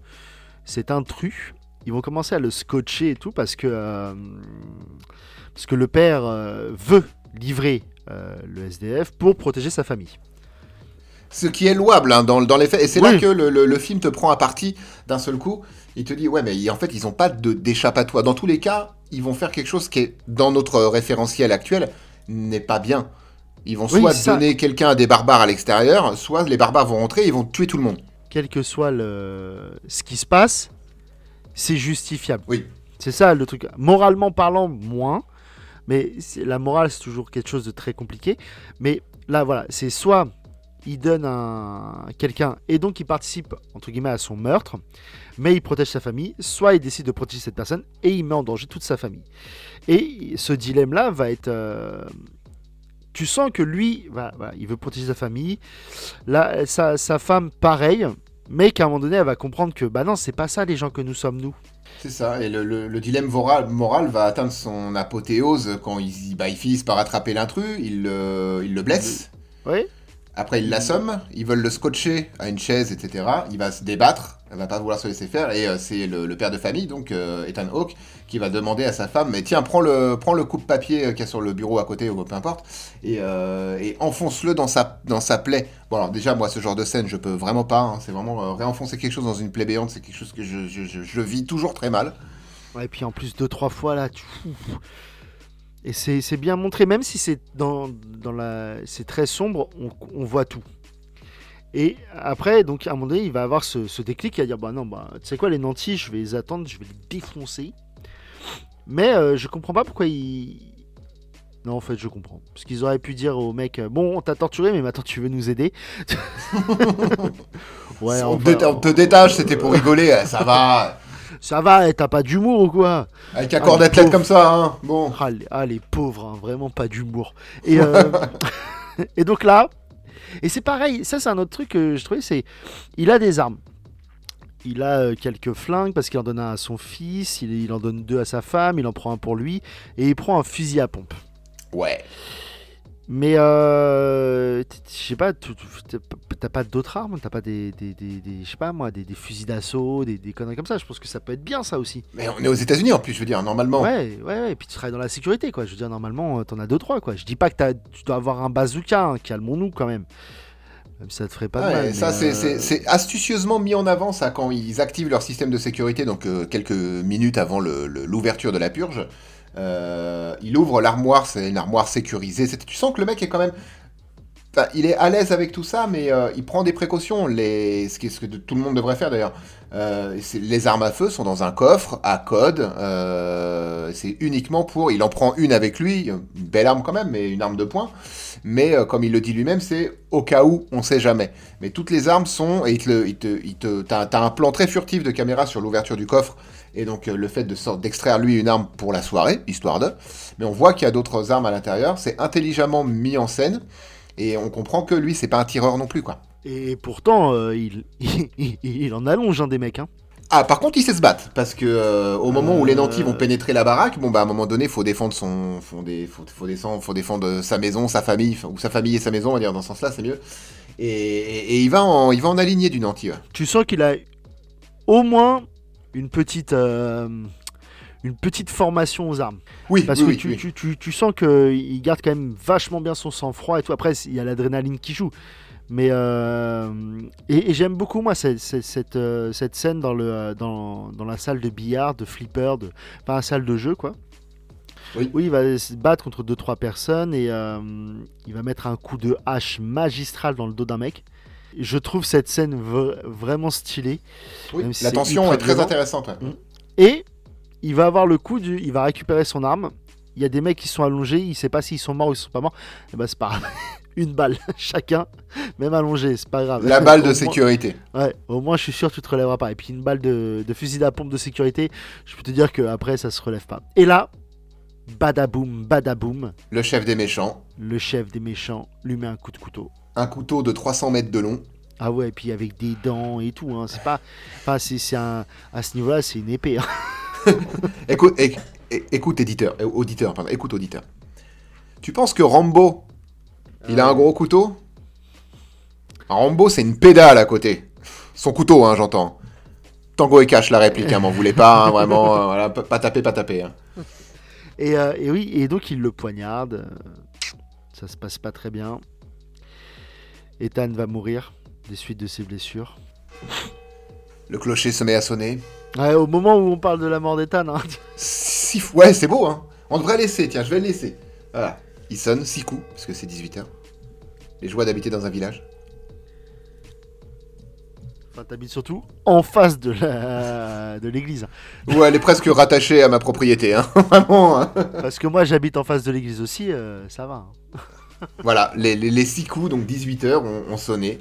Speaker 2: cet intrus. Ils vont commencer à le scotcher et tout parce que, euh, parce que le père euh, veut livrer euh, le SDF pour protéger sa famille.
Speaker 3: Ce qui est louable hein, dans, dans les faits. Et c'est là que le, le- le film te prend à partie d'un seul coup. Il te dit, ouais, mais en fait, ils n'ont pas de- d'échappatoire. Dans tous les cas, ils vont faire quelque chose qui est, dans notre référentiel actuel, n'est pas bien. Ils vont
Speaker 2: Oui,
Speaker 3: soit
Speaker 2: ça-
Speaker 3: donner quelqu'un à des barbares à l'extérieur, soit les barbares vont rentrer et ils vont tuer tout le monde.
Speaker 2: Quel que soit le, ce qui se passe, c'est justifiable.
Speaker 3: Oui.
Speaker 2: C'est ça le truc. Moralement parlant, moins. Mais la morale, c'est toujours quelque chose de très compliqué. Mais là, voilà, c'est soit il donne un quelqu'un et donc il participe entre guillemets à son meurtre, mais il protège sa famille, soit il décide de protéger cette personne et il met en danger toute sa famille. Et ce dilemme-là va être. euh, Tu sens que lui, voilà, voilà, il veut protéger sa famille. Là, sa, sa femme, pareil, mais qu'à un moment donné, elle va comprendre que bah non, c'est pas ça les gens que nous sommes nous.
Speaker 3: C'est ça, et le, le- le dilemme moral, moral va atteindre son apothéose quand ils, bah, ils finissent par attraper l'intrus, ils ils le blessent,
Speaker 2: Oui.
Speaker 3: Après ils l'assomment, ils veulent le scotcher à une chaise, etc. Il va se débattre, elle va pas vouloir se laisser faire, et euh, c'est le, père de famille, donc euh, Ethan Hawke, qui va demander à sa femme, mais tiens, prends le, prends le coupe-papier euh, qu'il y a sur le bureau à côté, ou peu importe, et, enfonce-le dans sa, dans sa plaie. Bon alors déjà, moi, ce genre de scène, je peux vraiment pas, hein, c'est vraiment réenfoncer quelque chose dans une plaie béante, c'est quelque chose que je, je- je- je vis toujours très mal.
Speaker 2: Ouais, et puis en plus, deux, trois fois là, tu. Et c'est bien montré, même si c'est dans, dans la. C'est très sombre, on, on voit tout. Et après, donc à un moment donné, il va avoir ce, ce déclic à dire Bah non, bah, tu sais quoi, les nantis, je vais les attendre, je vais les défoncer. Mais euh, je comprends pas pourquoi ils. Non, en fait, je comprends. Parce qu'ils auraient pu dire au mec Bon, on t'a torturé, mais maintenant tu veux nous aider. ouais,
Speaker 3: on,
Speaker 2: enfin,
Speaker 3: te, on te détache, c'était pour rigoler, euh, ça va.
Speaker 2: Ça va, eh, t'as pas d'humour ou quoi
Speaker 3: Avec un corps d'athlète comme ça, hein. Bon.
Speaker 2: Ah les, ah, les pauvres, hein, vraiment pas d'humour. Et, euh, et donc là, et c'est pareil, ça c'est un autre truc que je trouvais, c'est il a des armes. Il a euh, quelques flingues parce qu'il en donne un à son fils, il, il en donne deux à sa femme, il en prend un pour lui, et il prend un fusil à pompe.
Speaker 3: Ouais.
Speaker 2: Mais euh, je sais pas, t'as pas d'autres armes, t'as pas des, des, des- des- je sais pas moi, des, fusils d'assaut, des, conneries comme ça? Je pense que ça peut être bien ça aussi.
Speaker 3: Mais on est aux États-Unis en plus, je veux dire, normalement.
Speaker 2: Ouais, ouais, ouais, et puis tu travailles dans la sécurité, quoi. Je veux dire, normalement, euh, t'en as deux, trois, quoi. Je dis pas que t'as- tu dois avoir un bazooka, hein, calmons-nous quand même. Même si ça te ferait pas
Speaker 3: Ouais,
Speaker 2: mal.
Speaker 3: ça,
Speaker 2: euh,
Speaker 3: c'est astucieusement mis en avant, ça, quand ils activent leur système de sécurité, donc euh, quelques minutes avant l'ouverture de la purge. Euh, il ouvre l'armoire, c'est une armoire sécurisée. Tu sens que le mec est quand même. Il est à l'aise avec tout ça, mais euh, il prend des précautions. Ce, que tout le monde devrait faire d'ailleurs. Euh, les armes à feu sont dans un coffre à code. c'est uniquement pour. Il en prend une avec lui, une belle arme quand même, mais une arme de poing. Mais comme il le dit lui-même, c'est au cas où, on sait jamais. Mais toutes les armes sont. Et il te, t'as un plan très furtif de caméra sur l'ouverture du coffre. Et donc euh, le fait de sort- d'extraire lui une arme pour la soirée, histoire de. Mais on voit qu'il y a d'autres armes à l'intérieur. C'est intelligemment mis en scène. Et on comprend que lui, c'est pas un tireur non plus, quoi.
Speaker 2: Et pourtant, euh, il, il, il en allonge un des mecs. Hein.
Speaker 3: Ah, par contre, il sait se battre. Parce que euh, au moment où les nantis vont pénétrer la baraque, bon, bah, à un moment donné, faut défendre son. Faut, des, faut, faut défendre, faut défendre sa maison, sa famille, ou sa famille et sa maison, on va dire, dans ce sens-là, c'est mieux. Et, et- et il, va en, il va en aligner du nanti, ouais.
Speaker 2: Tu sens qu'il a au moins une petite, euh, une petite formation aux armes.
Speaker 3: Oui,
Speaker 2: Parce
Speaker 3: oui,
Speaker 2: que
Speaker 3: oui,
Speaker 2: tu,
Speaker 3: oui.
Speaker 2: tu, tu, tu sens qu'il garde quand même vachement bien son sang-froid et tout. Après, il y a l'adrénaline qui joue. Mais euh, et, et j'aime beaucoup moi cette, cette, cette, euh, scène dans, le, dans, dans la salle de billard, de flipper, de, enfin la salle de jeu quoi.
Speaker 3: Oui.
Speaker 2: Où il va se battre contre deux trois personnes et euh, il va mettre un coup de hache magistral dans le dos d'un mec. Je trouve cette scène vraiment stylée.
Speaker 3: Oui,
Speaker 2: si
Speaker 3: La tension est très intéressante, ouais.
Speaker 2: Et il va avoir le coup du. Il va récupérer son arme. Il y a des mecs qui sont allongés. Il sait pas s'ils sont morts ou ils sont pas morts. Et bah, c'est pas grave. Une balle chacun, même allongé, c'est pas grave.
Speaker 3: La balle de
Speaker 2: moins-
Speaker 3: sécurité.
Speaker 2: Ouais, au moins je suis sûr que tu te relèveras pas. Et puis une balle de, de fusil à pompe de sécurité, je peux te dire que après ça se relève pas. Et là, badaboum, badaboum,
Speaker 3: Le chef des méchants.
Speaker 2: le chef des méchants lui met un coup de couteau.
Speaker 3: Un couteau de 300 mètres de long.
Speaker 2: Ah ouais, et puis avec des dents et tout. Hein. C'est pas. Enfin, c'est c'est un. À ce niveau-là, c'est une épée. hein.
Speaker 3: Écoute, éc- écoute éditeur, auditeur, pardon, écoute auditeur. Tu penses que Rambo, il a un gros couteau? Rambo, c'est une pédale à côté. Son couteau, hein, j'entends. Tango et cache la réplique, hein, m'en voulez pas, hein, vraiment, euh, voilà, pas taper, pas taper. hein.
Speaker 2: Et, euh, et oui, et donc il le poignarde. Ça se passe pas très bien. Ethan va mourir des suites de ses blessures.
Speaker 3: Le clocher se met à sonner.
Speaker 2: Ouais, au moment où on parle de la mort d'Ethan, hein,
Speaker 3: Six Ouais, c'est beau, hein. On devrait laisser, tiens, je vais le laisser. Voilà. Il sonne, six coups, parce que c'est 18h. Les joies d'habiter dans un village.
Speaker 2: enfin, t'habites surtout en face de la de l'église.
Speaker 3: Ouais, elle est presque rattachée à ma propriété, hein. Vraiment, hein.
Speaker 2: Parce que moi j'habite en face de l'église aussi, euh, ça va. hein.
Speaker 3: Voilà, les, les, les six coups, donc 18h, ont, ont sonné.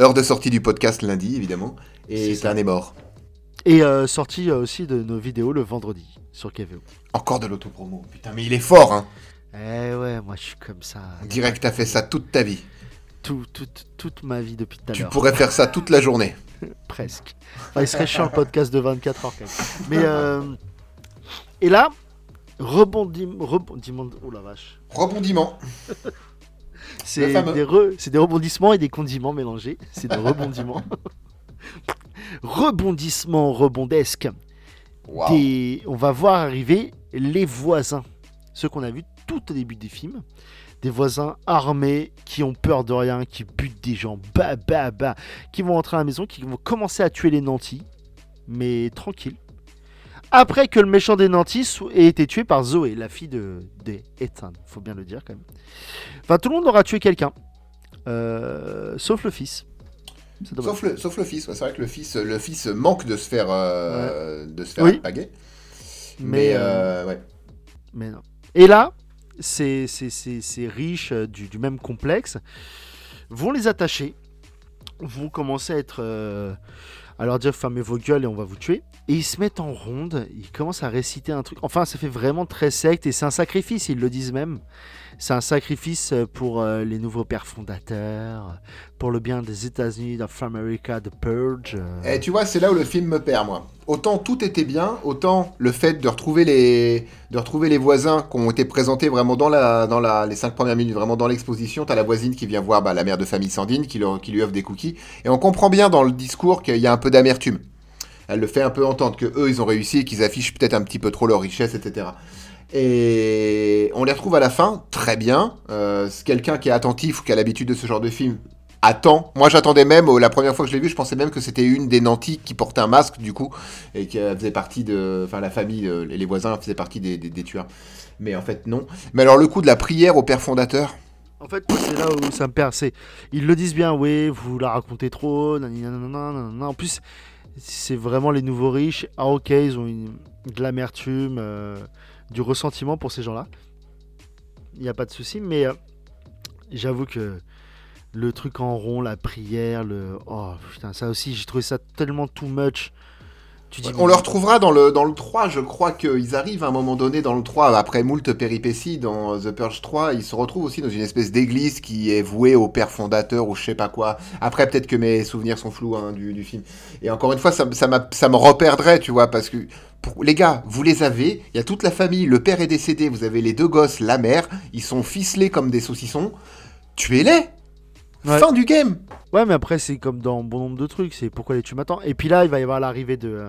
Speaker 3: Heure de sortie du podcast lundi, évidemment. Et. Ethan est mort.
Speaker 2: Et euh, sortie euh, aussi de nos vidéos le vendredi sur KVO.
Speaker 3: Encore de l'autopromo. Putain, mais il est fort, hein.
Speaker 2: Eh ouais, moi je suis comme ça.
Speaker 3: Que t'as fait ça toute ta vie.
Speaker 2: Tout, toute- toute ma vie depuis tout à
Speaker 3: Tu
Speaker 2: l'heure.
Speaker 3: pourrais faire ça toute la journée.
Speaker 2: Presque. Enfin, il serait chiant le podcast de 24 heures quand même. Mais euh, et là, rebondiment, rebondiment. Oh la vache.
Speaker 3: Rebondiment.
Speaker 2: C'est des, re- c'est des rebondissements et des condiments mélangés. C'est des rebondiments. Rebondissements rebondesques. Des- On va voir arriver les voisins. Ceux qu'on a vus tout au début des films. Des voisins armés qui ont peur de rien, qui butent des gens, bah bah bah, qui vont entrer à la maison, qui vont commencer à tuer les nantis, mais tranquille. Après que le méchant des nantis ait été tué par Zoé, la fille de, de Ethan, faut bien le dire quand même. Enfin, tout le monde aura tué quelqu'un, euh, sauf le fils.
Speaker 3: Sauf le, sauf le fils, ouais, c'est vrai que le fils, le fils manque de se faire, euh, de se faire
Speaker 2: Oui.
Speaker 3: alpaguer.
Speaker 2: Mais,
Speaker 3: Mais,
Speaker 2: euh,
Speaker 3: ouais.
Speaker 2: Mais non. Et là, ces, ces, ces- ces riches du, du même complexe vont les attacher, vont commencer à être. À leur dire fermez vos gueules et on va vous tuer. Et ils se mettent en ronde, ils commencent à réciter un truc. Enfin, ça fait vraiment très secte et c'est un sacrifice, ils le disent même. C'est un sacrifice pour euh, les nouveaux pères fondateurs, pour le bien des États-Unis, of America, The Purge.
Speaker 3: Et tu vois, c'est là où le film me perd, moi. Autant tout était bien, autant le fait de retrouver les, de retrouver les voisins qui ont été présentés vraiment dans, la, dans la, les cinq premières minutes, vraiment dans l'exposition. T'as la voisine qui vient voir bah, la mère de famille Sandine, qui lui offre des cookies. Et on comprend bien dans le discours qu'il y a un peu d'amertume. Elle le fait un peu entendre que eux, ils ont réussi et qu'ils affichent peut-être un petit peu trop leur richesse, etc. Et on les retrouve à la fin, très bien. Euh, quelqu'un qui est attentif ou qui a l'habitude de ce genre de film attend. Moi, j'attendais même, euh, la première fois que je l'ai vu, je pensais même que c'était une des nantis qui portait un masque, du coup, et qui euh, faisait partie de. Enfin, la famille, euh, les voisins faisaient partie des, tueurs. Mais en fait, non. Mais alors, le coup de la prière au père fondateur.
Speaker 2: En fait, c'est là où ça me perd. Ils le disent bien, oui, vous la racontez trop. En plus, c'est vraiment les nouveaux riches. Ah, ok, ils ont une- de l'amertume, du ressentiment pour ces gens-là. Il n'y a pas de souci, mais euh, j'avoue que le truc en rond, la prière, le. Oh putain, ça aussi, j'ai trouvé ça tellement too much. Tu dis,
Speaker 3: On le retrouvera dans le, dans le 3, je crois qu'ils arrivent à un moment donné dans le 3, après moult péripéties, dans The Purge 3, ils se retrouvent aussi dans une espèce d'église qui est vouée au père fondateur ou je sais pas quoi. Après, peut-être que mes souvenirs sont flous hein, du, du film. Et encore une fois, ça, ça, ça me reperdrait, tu vois, parce que pour- les gars, vous les avez, il y a toute la famille, le père est décédé, vous avez les deux gosses, la mère, ils sont ficelés comme des saucissons, tuez-les
Speaker 2: Ouais.
Speaker 3: Fin du game
Speaker 2: Ouais, mais après, c'est comme dans bon nombre de trucs, c'est pourquoi les tu m'attends. Et puis là, il va y avoir l'arrivée de. euh,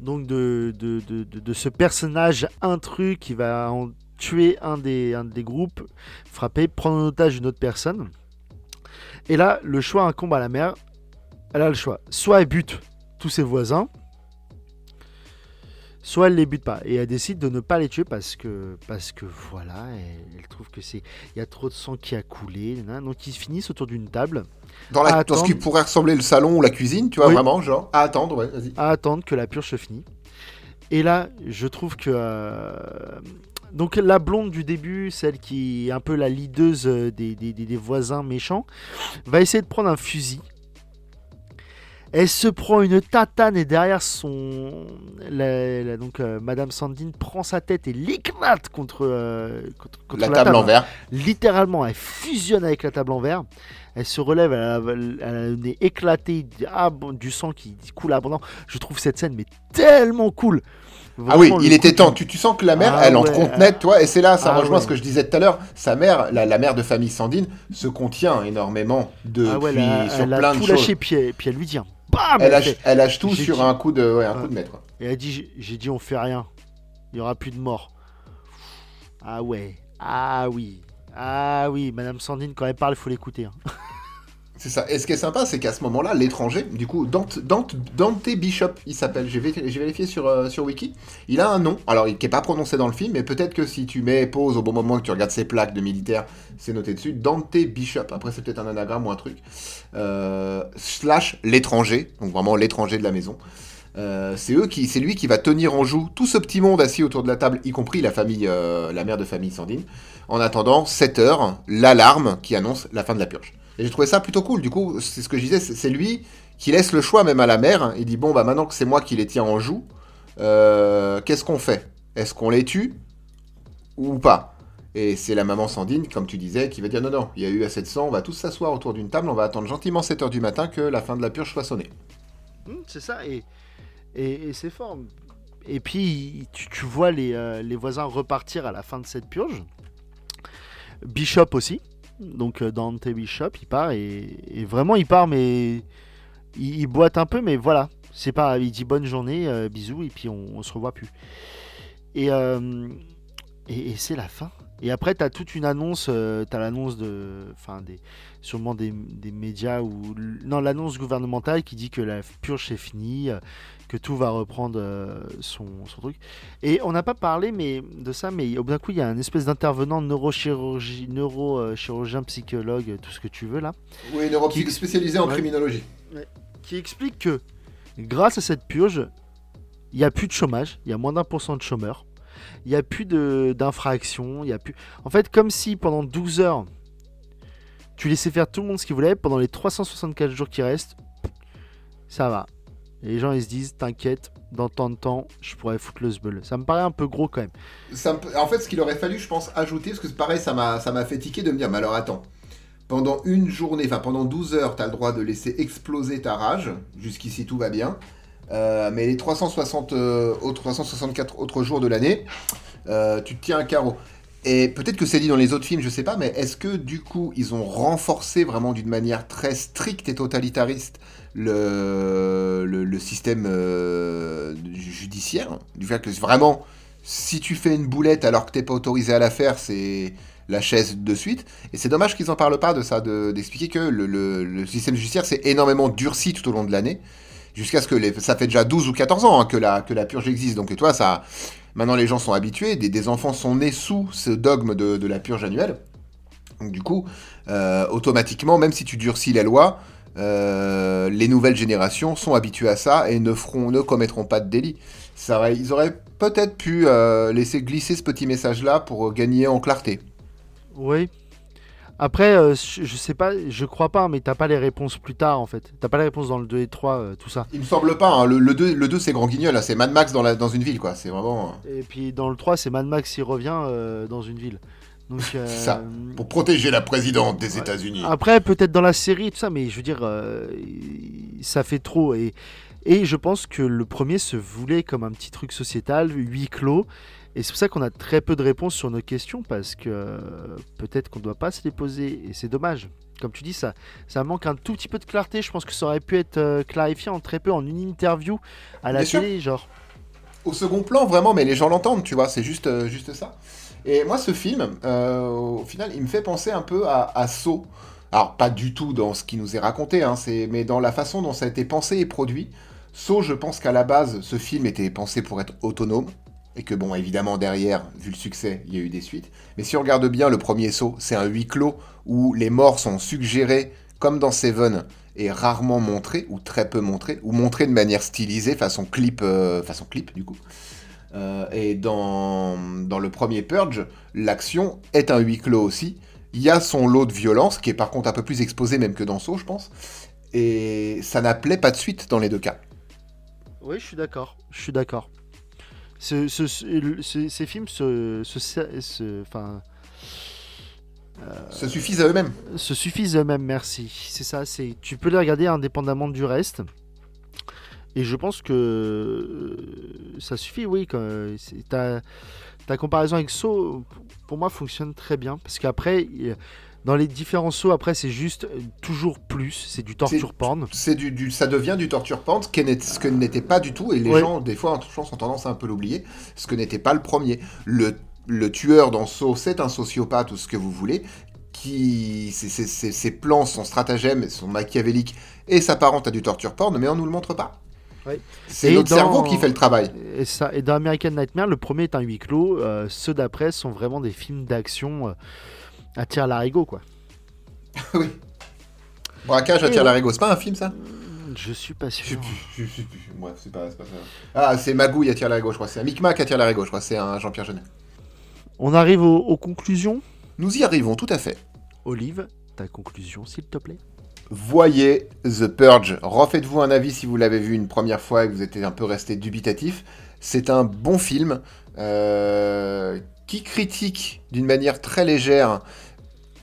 Speaker 2: donc, de, de, de, de- de ce personnage intrus qui va en tuer un des, un des groupes, frapper, prendre en otage une autre personne. Et là, le choix incombe à la mère. Elle a le choix. Soit elle bute tous ses voisins, soit elle les bute pas. Et elle décide de ne pas les tuer parce que, parce que voilà, elle, elle trouve que c'est. Il y a trop de sang qui a coulé. Donc ils finissent autour d'une table.
Speaker 3: dans, la, dans ce qui pourrait ressembler le salon ou la cuisine, tu vois,
Speaker 2: Oui.
Speaker 3: vraiment, genre, à attendre, ouais,
Speaker 2: à attendre que la purge se finisse. Et là, je trouve que. euh, Donc, la blonde du début, celle qui est un peu la leaduse euh, des, des- des- des voisins méchants, va essayer de prendre un fusil. Elle se prend une tatane et derrière son. la- la- donc, euh, Madame Sandine prend sa tête et l'éclate contre, euh, contre, contre
Speaker 3: La table en verre.
Speaker 2: littéralement, elle fusionne avec la table en verre. Elle se relève, elle a, elle a le nez éclaté, ah, bon, du sang qui coule abondant. Je trouve cette scène mais tellement cool.
Speaker 3: ah oui, il était temps. Tu, tu sens que la mère,
Speaker 2: Ah
Speaker 3: elle en contenait, toi, et c'est là, ça
Speaker 2: ah
Speaker 3: rejoint
Speaker 2: ouais.
Speaker 3: ce que je disais tout à l'heure. Sa mère, la, la mère de famille Sandine, se contient énormément depuis
Speaker 2: Ah ouais, elle a,
Speaker 3: sur
Speaker 2: elle a
Speaker 3: plein
Speaker 2: tout
Speaker 3: de choses.
Speaker 2: lâché, puis elle, puis elle lui dit, un bam
Speaker 3: Elle lâche,
Speaker 2: fait-
Speaker 3: elle lâche tout sur
Speaker 2: dit-
Speaker 3: un coup de, ouais, un
Speaker 2: Ouais.
Speaker 3: coup de maître. quoi.
Speaker 2: Et elle dit j'ai- dit, on fait rien. Il y aura plus de morts. Ah ouais. Ah oui. Ah oui. Madame Sandine, quand elle parle, il faut l'écouter. hein.
Speaker 3: C'est ça. Et ce qui est sympa, c'est qu'à ce moment-là, l'étranger, du coup, Dante, Dante, Bishop, il s'appelle. J'ai vérifié, sur, euh, sur Wiki. Il a un nom, alors il- n'est pas prononcé dans le film, mais peut-être que si tu mets pause au bon moment que tu regardes ses plaques de militaire, c'est noté dessus. Dante Bishop. Après, c'est peut-être un anagramme ou un truc. Euh, slash l'étranger, donc vraiment l'étranger de la maison. Euh, c'est eux qui, c'est lui qui va tenir en joue tout ce petit monde assis autour de la table, y compris la famille, la mère de famille Sandine, en attendant 7 heures, l'alarme qui annonce la fin de la purge. Et j'ai trouvé ça plutôt cool. Du coup, c'est ce que je disais, c'est lui qui laisse le choix même à la mère. Il dit bon bah maintenant que c'est moi qui les tiens en joue, euh, qu'est-ce qu'on fait? Est-ce qu'on les tue ou pas? Et c'est la maman Sandine, comme tu disais, qui va dire non non, il y a eu assez de sang, on va tous s'asseoir autour d'une table, on va attendre gentiment 7 heures du matin que la fin de la purge soit sonnée.
Speaker 2: Hum, c'est ça. Et, et, c'est fort. Et puis, tu, tu vois les, euh, les voisins repartir à la fin de cette purge. Bishop aussi. Donc, euh, Dante Bishop, il part. Et, vraiment, il part, mais il, boite un peu. Mais voilà. C'est pas, il dit bonne journée, euh, bisous, et puis on, se revoit plus. Et, euh, c'est la fin. Et après, tu as toute une annonce, euh, tu as l'annonce de, enfin, des, sûrement des, des médias ou non, l'annonce gouvernementale qui dit que la purge c'est fini, euh, que tout va reprendre euh, son, son truc. Et on n'a pas parlé mais de ça, mais au bout d'un coup, il y a un espèce d'intervenant neurochirurgie, neurochirurgien, psychologue, tout ce que tu veux là,
Speaker 3: Oui, neuropsy
Speaker 2: Qui-
Speaker 3: spécialisé en
Speaker 2: Ouais.
Speaker 3: criminologie.
Speaker 2: qui explique que grâce à cette purge, il n'y a plus de chômage, il y a moins d'un pour cent de chômeurs, il n'y a plus d'infractions, il y a plus... En fait, comme si pendant 12 heures, tu laissais faire tout le monde ce qu'il voulait, pendant les 364 jours qui restent, ça va. Les gens, ils se disent, t'inquiète, dans tant de temps, je pourrais foutre le sbeul. Ça me paraît un peu gros quand même.
Speaker 3: En fait, ce qu'il aurait fallu, je pense, ajouter, parce que pareil, ça m'a fait tiquer de me dire, mais alors attends, pendant une journée, enfin pendant 12 heures, tu as le droit de laisser exploser ta rage, jusqu'ici tout va bien, Euh, mais les 360 euh, autres, 364 autres jours de l'année, euh, tu te tiens un carreau. Et peut-être que c'est dit dans les autres films, je sais pas, mais est-ce que du coup, ils ont renforcé vraiment d'une manière très stricte et totalitariste le, système judiciaire? Du fait que vraiment, si tu fais une boulette alors que t'es pas autorisé à la faire, c'est la chaise de suite. Et c'est dommage qu'ils en parlent pas de ça, de- d'expliquer que le système judiciaire s'est énormément durci tout au long de l'année, jusqu'à ce que les, ça fait déjà 12 ou 14 ans hein, que, la, que la purge existe. Donc toi, ça, maintenant les gens sont habitués, des, des enfants sont nés sous ce dogme de, de la purge annuelle. Donc du coup, euh, automatiquement, même si tu durcis les lois, euh, les nouvelles générations sont habituées à ça et ne, feront, ne commettront pas de délit. Ça ils auraient peut-être pu euh, laisser glisser ce petit message-là pour gagner en clarté.
Speaker 2: Oui. Après, euh, je je sais pas, je crois pas, mais t'as pas les réponses plus tard en fait. T'as pas les réponses dans le 2 et 3, euh, tout ça.
Speaker 3: Il me semble pas, hein, le, le 2, le 2 c'est grand guignol, là, c'est Mad Max dans, la, dans une ville, quoi. C'est vraiment euh,
Speaker 2: Et puis dans le 3, c'est Mad Max qui revient euh, dans une ville. Donc,
Speaker 3: C'est ça. pour protéger la présidente des
Speaker 2: Ouais.
Speaker 3: États-Unis.
Speaker 2: Après, peut-être dans la série, tout ça, mais je veux dire, ça fait trop. Et, et je pense que le premier se voulait comme un petit truc sociétal, huis clos. Et c'est pour ça qu'on a très peu de réponses sur nos questions, parce que euh, peut-être qu'on ne doit pas se les poser. Et c'est dommage. Comme tu dis, ça, ça manque un tout petit peu de clarté. Je pense que ça aurait pu être euh, clarifié en très peu, en une interview à la
Speaker 3: Bien sûr.
Speaker 2: télé, genre.
Speaker 3: Au second plan, vraiment, mais les gens l'entendent, tu vois, c'est juste, euh, juste ça. Et moi, ce film, euh, au final, il me fait penser un peu à, à Saw. Alors, pas du tout dans ce qui nous est raconté, hein, c'est, mais dans la façon dont ça a été pensé et produit. Saw, je pense qu'à la base, ce film était pensé pour être autonome. Et que, bon, évidemment, derrière, vu le succès, il y a eu des suites. Mais si on regarde bien, le premier Saw, c'est un huis clos où les morts sont suggérés, comme dans Seven, et rarement montrés, ou très peu montrés, ou montrés de manière stylisée, façon clip, euh, façon clip du coup. Euh, et dans, dans le premier Purge, l'action est un huis clos aussi. Il y a son lot de violence, qui est par contre un peu plus exposé même que dans Saw, je pense. Et ça n'appelait pas de suite dans les deux cas.
Speaker 2: Oui, je suis d'accord. Je suis d'accord. Ce, ce- ce- le- ce- ces films se, enfin,
Speaker 3: se suffisent à eux-mêmes.
Speaker 2: se suffisent eux-mêmes, merci. C'est ça, c'est tu peux les regarder indépendamment du reste. Et je pense que euh, ça suffit, oui. quand- Ta, ta comparaison avec Saw, pour moi, fonctionne très bien. Parce qu'après, dans les différents sauts, après, c'est juste euh, toujours plus. C'est du torture porn.
Speaker 3: C'est du, du- ça devient du torture porn, ce, que n'était pas du tout, et les
Speaker 2: Ouais.
Speaker 3: gens, des fois, je pense, ont tendance à un peu l'oublier, ce que n'était pas le premier. Le, le tueur dans Saw, c'est un sociopathe ou ce que vous voulez, qui ses, ses- ses- plans, son stratagème, sont machiavéliques et s'apparentent à du torture porn, mais on nous le montre pas.
Speaker 2: Ouais.
Speaker 3: C'est notre
Speaker 2: dans-
Speaker 3: cerveau qui fait le travail.
Speaker 2: Et, ça, et dans American Nightmare, le premier est un huis clos. euh, ceux d'après sont vraiment des films d'action euh, à tir larigot, quoi.
Speaker 3: oui. Braquage à tir larigot, c'est pas un film ça?
Speaker 2: Je suis pas sûr.
Speaker 3: je sais plus. Bref, c'est pas, pas ça. Ah, c'est Magouille à tir larigot, je crois. C'est un Micmac à tir larigot, je crois. C'est un Jean-Pierre Jeunet.
Speaker 2: On arrive aux, aux conclusions?
Speaker 3: Nous y arrivons, tout à fait.
Speaker 2: Olive, ta conclusion, s'il te plaît.
Speaker 3: Voyez The Purge. Refaites-vous un avis si vous l'avez vu une première fois et que vous étiez un peu resté dubitatif. C'est un bon film euh, qui critique d'une manière très légère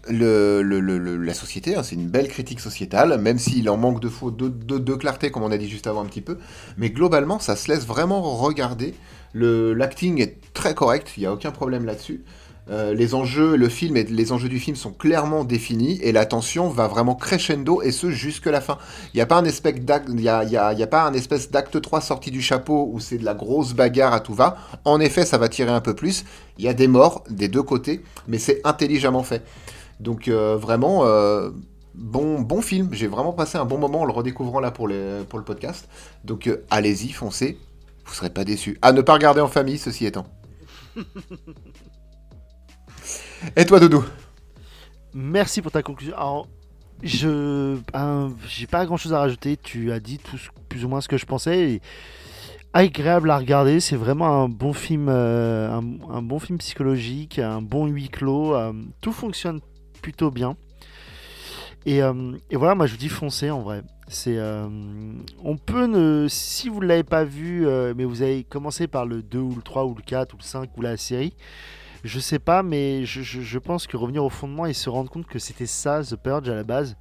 Speaker 3: la société. hein. C'est une belle critique sociétale, même s'il en manque de, clarté, comme on a dit juste avant un petit peu. Mais globalement, ça se laisse vraiment regarder. L'acting est très correct, il n'y a aucun problème là-dessus. Euh, les enjeux, le film les enjeux du film sont clairement définis et la tension va vraiment crescendo et ce jusque la fin. Il n'y a pas un espèce d'acte, a pas un espèce d'acte 3 sorti du chapeau où c'est de la grosse bagarre à tout va. En effet, ça va tirer un peu plus. Il y a des morts des deux côtés, mais c'est intelligemment fait. Donc euh, vraiment euh, bon bon film. J'ai vraiment passé un bon moment en le redécouvrant là pour le pour le podcast. Donc euh, allez-y, foncez. Vous serez pas déçus. À ne pas regarder en famille, ceci étant. Et toi, Doudou?
Speaker 2: Merci pour ta conclusion. Alors, je un- j'ai pas grand chose à rajouter. Tu as dit tout plus ou moins ce que je pensais. Et agréable à regarder. C'est vraiment un bon film, euh, un, un bon film psychologique, un bon huis clos. euh, tout fonctionne plutôt bien. Et, euh, et voilà, moi je vous dis foncez en vrai. C'est, euh, on peut ne, si vous ne l'avez pas vu, euh, mais vous avez commencé par le 2 ou le 3 ou le 4 ou le 5 ou la série, je sais pas, mais je, pense que revenir au fondement et se rendre compte que c'était ça, The Purge à la base,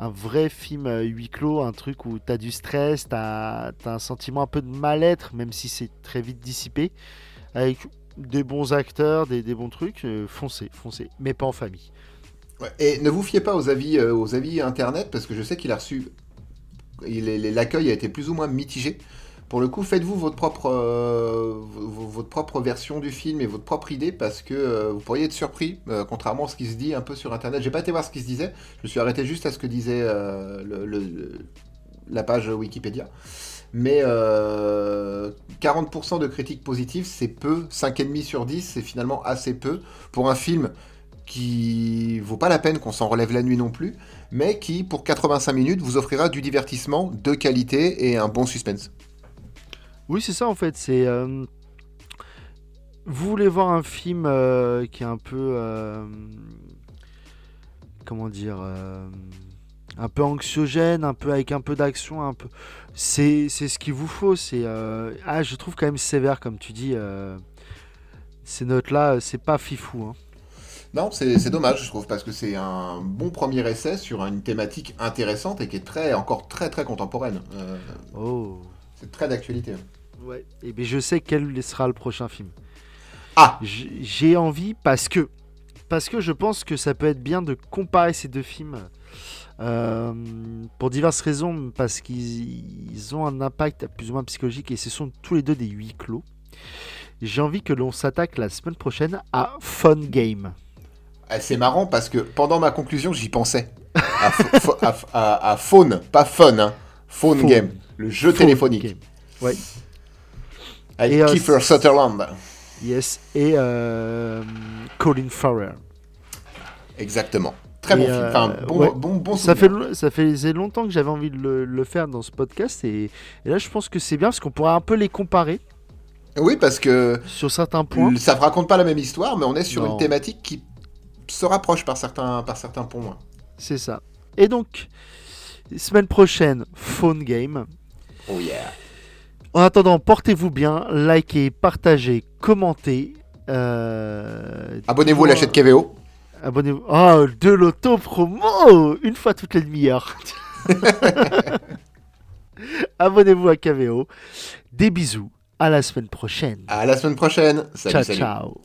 Speaker 2: un vrai film huis clos, un truc où t'as du stress, t'as as un sentiment un peu de mal-être, même si c'est très vite dissipé, avec des bons acteurs, des, des bons trucs, foncez, foncez, mais pas en famille.
Speaker 3: Et ne vous fiez pas aux avis, euh, aux avis internet parce que je sais qu'il a reçu. L'accueil a été plus ou moins mitigé. Pour le coup, faites-vous votre propre, euh, votre propre version du film et votre propre idée parce que euh, vous pourriez être surpris, contrairement à ce qui se dit un peu sur internet. J'ai pas été voir ce qui se disait, je me suis arrêté juste à ce que disait le- la page Wikipédia. Mais euh, 40% de critiques positives, c'est peu. 5,5 sur 10, c'est finalement assez peu pour un film qui vaut pas la peine qu'on s'en relève la nuit non plus, mais qui, pour 85 minutes, vous offrira du divertissement de qualité et un bon suspense.
Speaker 2: Oui, c'est ça en fait. Euh, vous voulez voir un film euh, qui est un peu euh, comment dire un peu anxiogène, un peu avec un peu d'action, un peu. C'est ce qu'il vous faut. Ah je trouve quand même sévère comme tu dis. ces notes là, c'est pas fifou. Hein.
Speaker 3: Non, c'est dommage, je trouve, parce que c'est un bon premier essai sur une thématique intéressante et qui est très, encore très très contemporaine. Euh,
Speaker 2: Oh.
Speaker 3: c'est très d'actualité.
Speaker 2: Ouais. Et bien je sais quel sera le prochain film.
Speaker 3: Ah
Speaker 2: J'ai envie parce que parce que je pense que ça peut être bien de comparer ces deux films euh, pour diverses raisons parce qu'ils ils ont un impact plus ou moins psychologique et ce sont tous les deux des huis clos. J'ai envie que l'on s'attaque la semaine prochaine à Fun Game.
Speaker 3: Ah, C'est marrant parce que pendant ma conclusion, j'y pensais. À, à, ph- à- à Phone, pas Phone, hein. Phone,
Speaker 2: Phone.
Speaker 3: Game, le jeu
Speaker 2: Phone
Speaker 3: téléphonique.
Speaker 2: Game. Ouais.
Speaker 3: Avec
Speaker 2: Et, euh,
Speaker 3: Kiefer Sutherland.
Speaker 2: Yes. Et euh, Colin Farrell.
Speaker 3: Exactement. Très
Speaker 2: Et,
Speaker 3: bon film.
Speaker 2: euh,
Speaker 3: Enfin, bon,
Speaker 2: ouais.
Speaker 3: bon, bon
Speaker 2: Ça fait, ça faisait longtemps que j'avais envie de le, le faire dans ce podcast et, et là je pense que c'est bien parce qu'on pourrait un peu les comparer
Speaker 3: Oui, parce que
Speaker 2: sur certains points.
Speaker 3: ça ne raconte pas la même histoire, mais on est sur
Speaker 2: Non.
Speaker 3: une thématique qui se rapproche par certains, par certains points.
Speaker 2: C'est ça. Et donc, semaine prochaine, Phone Game.
Speaker 3: Oh yeah.
Speaker 2: En attendant, portez-vous bien, likez, partagez, commentez. Euh,
Speaker 3: Abonnez-vous à la chaîne KVO.
Speaker 2: Abonnez-vous. Oh, de l'auto-promo Une fois toutes les demi-heures. Abonnez-vous à KVO. Des bisous. À la semaine prochaine.
Speaker 3: À la semaine prochaine. Salut,
Speaker 2: ciao,
Speaker 3: salut.
Speaker 2: ciao.